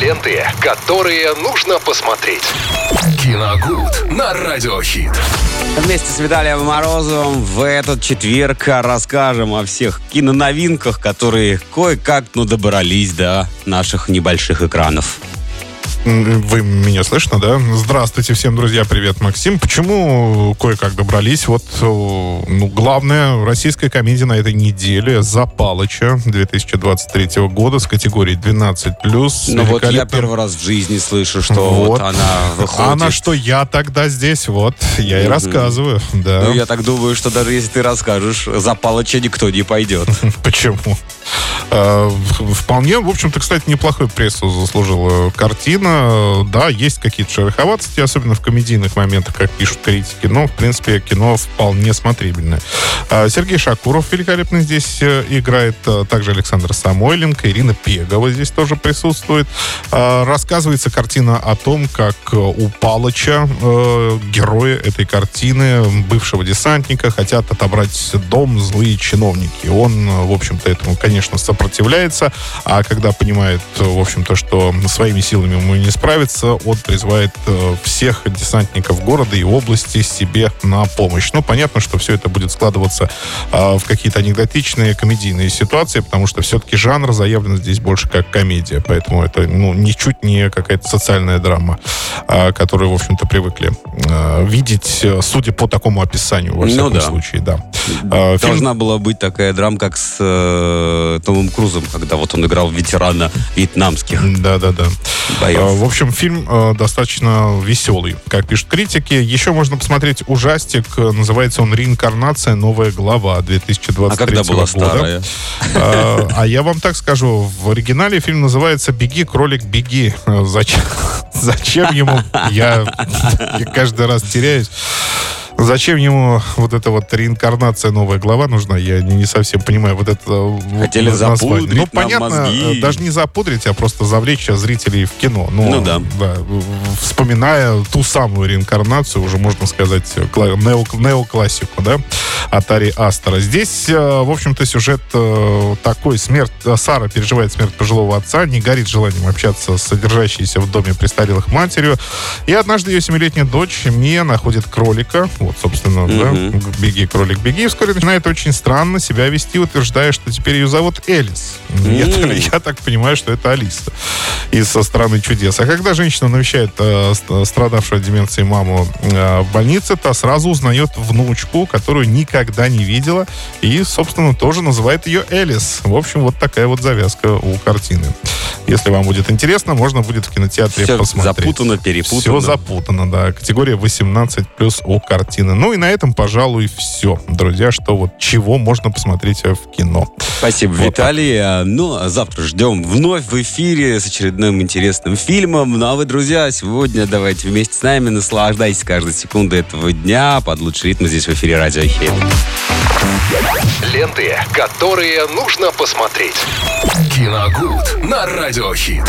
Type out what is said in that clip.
Ленты, которые нужно посмотреть. Киногуд на Радиохит. Вместе с Виталием Морозовым в этот четверг расскажем о всех киноновинках, которые кое-как, ну, добрались до наших небольших экранов. Вы меня слышно, да? Здравствуйте всем, друзья. Привет, Максим. Почему кое-как добрались? Вот, ну, главная российская комедия на этой неделе «Запалыча» 2023 года с категорией 12+. Ну вот я первый раз в жизни слышу, что вот, вот она выходит. Она что я тогда здесь, вот, я и рассказываю, да. Ну, я так думаю, что даже если ты расскажешь, «Запалыча» никто не пойдет. Почему? А, вполне, в общем-то, кстати, неплохой прессу заслужила картина. Да, есть какие-то шероховатости, особенно в комедийных моментах, как пишут критики. Но, в принципе, кино вполне смотрибельное. А, Сергей Шакуров великолепно здесь э, играет. А, также Александр Самойленко, Ирина Пегова здесь тоже присутствует. Рассказывается картина о том, как э, у Палыча, э, героя этой картины, бывшего десантника, хотят отобрать дом злые чиновники. Он, в общем-то, этому, конечно, сопротивляется, а когда понимает, в общем-то, что своими силами ему не справится, он призывает э, всех десантников города и области себе на помощь. Ну, понятно, что все это будет складываться а, в какие-то анекдотичные комедийные ситуации, потому что все-таки жанр заявлен здесь больше как комедия, поэтому это, ну, ничуть не какая-то социальная драма, а, которую, в общем-то, привыкли а, видеть, судя по такому описанию, во всяком ну, да. случае, да. Должна Фильм... была быть такая драма, как с э, Томом Крузом, когда вот он играл ветерана вьетнамских. Да-да-да. В общем, фильм э, достаточно веселый, как пишут критики. Еще можно посмотреть ужастик. Называется он «Реинкарнация. Новая глава» 2023 а когда была года. старая? А, а я вам так скажу. В оригинале фильм называется «Беги, кролик, беги». Зачем, зачем ему? Я, я каждый раз теряюсь. Зачем ему вот эта вот реинкарнация, новая глава нужна? Я не совсем понимаю вот это э, Хотели вот, запудрить Ну, понятно, мозги. Э, даже не запудрить, а просто завлечь зрителей в кино. Но, ну да. да. Вспоминая ту самую реинкарнацию, уже можно сказать, нео, неоклассику, да, Атари Астера. Здесь, э, в общем-то, сюжет такой. Смерть, Сара переживает смерть пожилого отца, не горит желанием общаться с содержащейся в доме престарелых матерью. И однажды ее семилетняя дочь Мия находит кролика, вот, собственно, mm-hmm. да, «Беги, кролик, беги». И вскоре начинает очень странно себя вести, утверждая, что теперь ее зовут Элис. Mm-hmm. Я, я так понимаю, что это Алиса из «Со страны чудес». А когда женщина навещает э, страдавшую от деменции маму э, в больнице, та сразу узнает внучку, которую никогда не видела, и, собственно, тоже называет ее Элис. В общем, вот такая вот завязка у картины. Если вам будет интересно, можно будет в кинотеатре Все посмотреть. запутано, перепутано. Все запутано, да. Категория 18 плюс у картины. Ну и на этом, пожалуй, все. Друзья, что вот чего можно посмотреть в кино. Спасибо, вот Виталий. Так. Ну, а завтра ждем вновь в эфире с очередным интересным фильмом. Ну а вы, друзья, сегодня давайте вместе с нами наслаждайтесь каждой секундой этого дня под лучший ритм здесь в эфире Радио Хит. Ленты, которые нужно посмотреть. Киногуд на Радиохит.